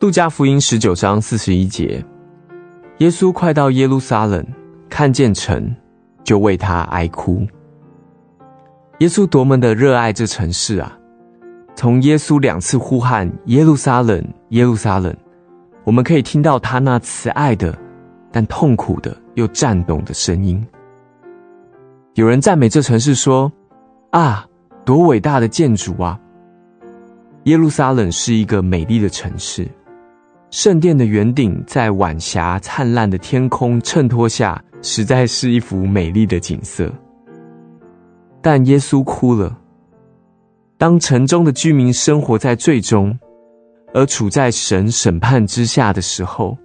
路加福音十九章四十一节，耶稣快到耶路撒冷，看见城，就为他哀哭。耶稣多么的热爱这城市啊！从耶稣两次呼喊“耶路撒冷，耶路撒冷”，我们可以听到他那慈爱的，但痛苦的又颤动的声音。有人赞美这城市说：“啊，多伟大的建筑啊！”耶路撒冷是一个美丽的城市，圣殿的圆顶在晚霞灿烂的天空衬托下，实在是一幅美丽的景色。但耶稣哭了。当城中的居民生活在罪中，而处在神审判之下的时候，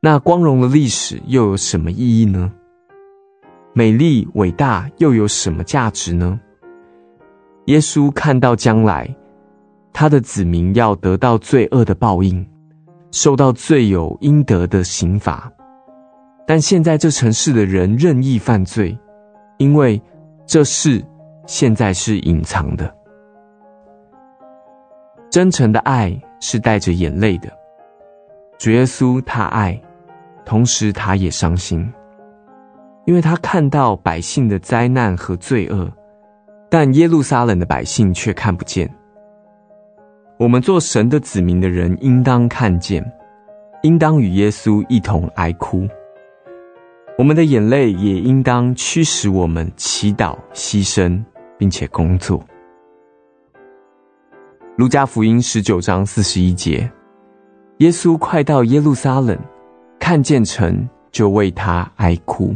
那光荣的历史又有什么意义呢？美丽伟大又有什么价值呢？耶稣看到将来，他的子民要得到罪恶的报应，受到罪有应得的刑罚。但现在这城市的人任意犯罪，因为这事现在是隐藏的。真诚的爱是带着眼泪的。主耶稣他爱，同时他也伤心，因为他看到百姓的灾难和罪恶，但耶路撒冷的百姓却看不见。我们做神的子民的人，应当看见，应当与耶稣一同哀哭。我们的眼泪也应当驱使我们祈祷、牺牲，并且工作。路加福音十九章四十一节，耶稣快到耶路撒冷，看见城，就为他哀哭。